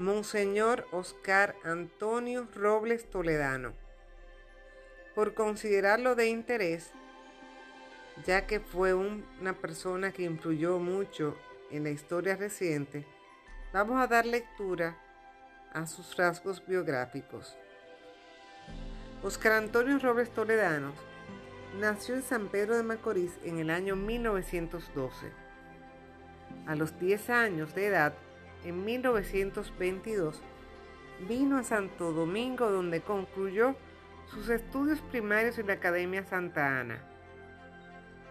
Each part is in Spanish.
Monseñor Oscar Antonio Robles Toledano. Por considerarlo de interés, ya que fue una persona que influyó mucho en la historia reciente, vamos a dar lectura a sus rasgos biográficos. Oscar Antonio Robles Toledano nació en San Pedro de Macorís en el año 1912. A los 10 años de edad, en 1922, vino a Santo Domingo donde concluyó sus estudios primarios en la Academia Santa Ana.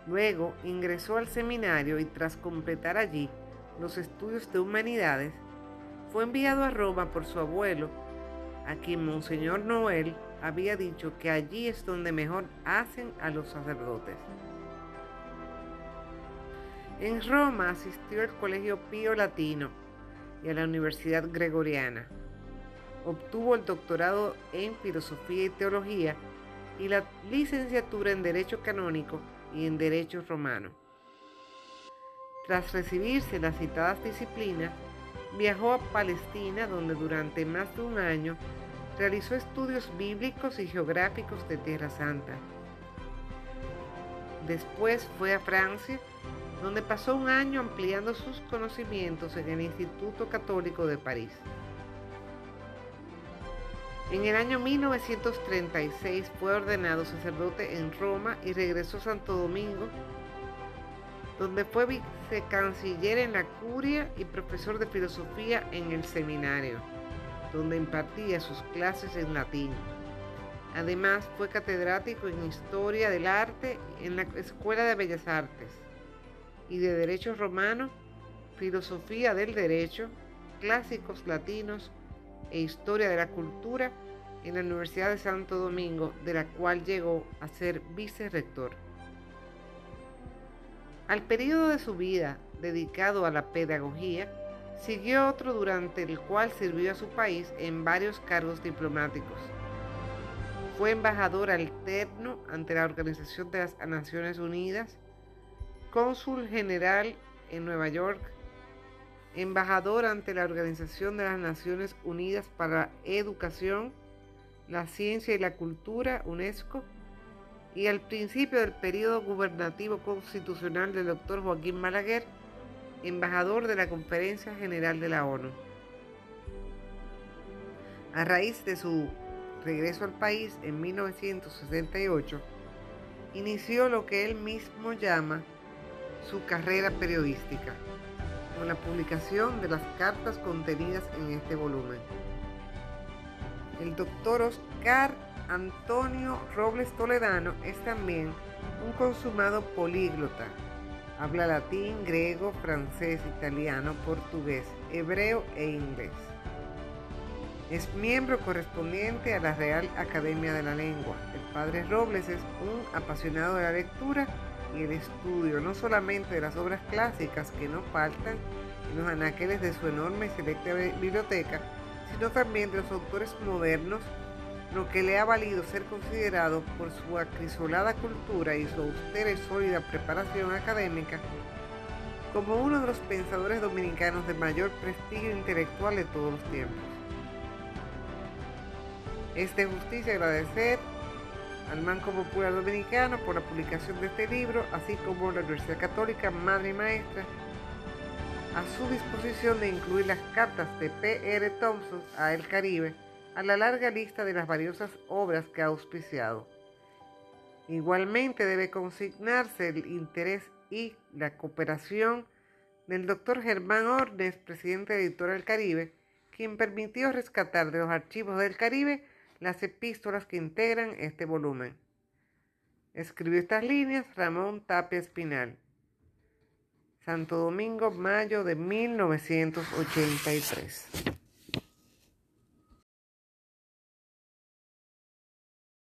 Luego ingresó al seminario y tras completar allí los estudios de humanidades, fue enviado a Roma por su abuelo, a quien Monseñor Noel había dicho que allí es donde mejor hacen a los sacerdotes. En Roma asistió al Colegio Pío Latino y a la Universidad Gregoriana. Obtuvo el doctorado en Filosofía y Teología y la licenciatura en Derecho Canónico y en Derecho Romano. Tras recibirse las citadas disciplinas, viajó a Palestina donde durante más de un año realizó estudios bíblicos y geográficos de Tierra Santa. Después fue a Francia, donde pasó un año ampliando sus conocimientos en el Instituto Católico de París. En el año 1936 fue ordenado sacerdote en Roma y regresó a Santo Domingo, donde fue vicecanciller en la curia y profesor de filosofía en el seminario donde impartía sus clases en latín. Además, fue catedrático en Historia del Arte en la Escuela de Bellas Artes y de Derecho Romano, Filosofía del Derecho, Clásicos Latinos e Historia de la Cultura en la Universidad de Santo Domingo, de la cual llegó a ser vicerrector. Al periodo de su vida dedicado a la pedagogía, Siguió otro durante el cual sirvió a su país en varios cargos diplomáticos. Fue embajador alterno ante la Organización de las Naciones Unidas, cónsul general en Nueva York, embajador ante la Organización de las Naciones Unidas para la Educación, la Ciencia y la Cultura, UNESCO, y al principio del periodo gubernativo constitucional del doctor Joaquín Malaguer, embajador de la Conferencia General de la ONU. A raíz de su regreso al país en 1968, inició lo que él mismo llama su carrera periodística, con la publicación de las cartas contenidas en este volumen. El doctor Oscar Antonio Robles Toledano es también un consumado políglota Habla latín, griego, francés, italiano, portugués, hebreo e inglés. Es miembro correspondiente a la Real Academia de la Lengua. El padre Robles es un apasionado de la lectura el estudio, no solamente de las obras clásicas que no faltan en los anaqueles de su enorme y selecta biblioteca, sino también de los autores modernos lo que le ha valido ser considerado por su acrisolada cultura y su austera y sólida preparación académica como uno de los pensadores dominicanos de mayor prestigio intelectual de todos los tiempos. Es de justicia agradecer al Manco Popular Dominicano por la publicación de este libro, así como la Universidad Católica Madre y Maestra, a su disposición de incluir las cartas de P.R. Thompson a El Caribe a la larga lista de las valiosas obras que ha auspiciado. Igualmente debe consignarse el interés y la cooperación del doctor Germán Ornes, presidente de Editorial Caribe, quien permitió rescatar de los archivos del Caribe las epístolas que integran este volumen. Escribió estas líneas Ramón Tapia Espinal. Santo Domingo, mayo de 1983.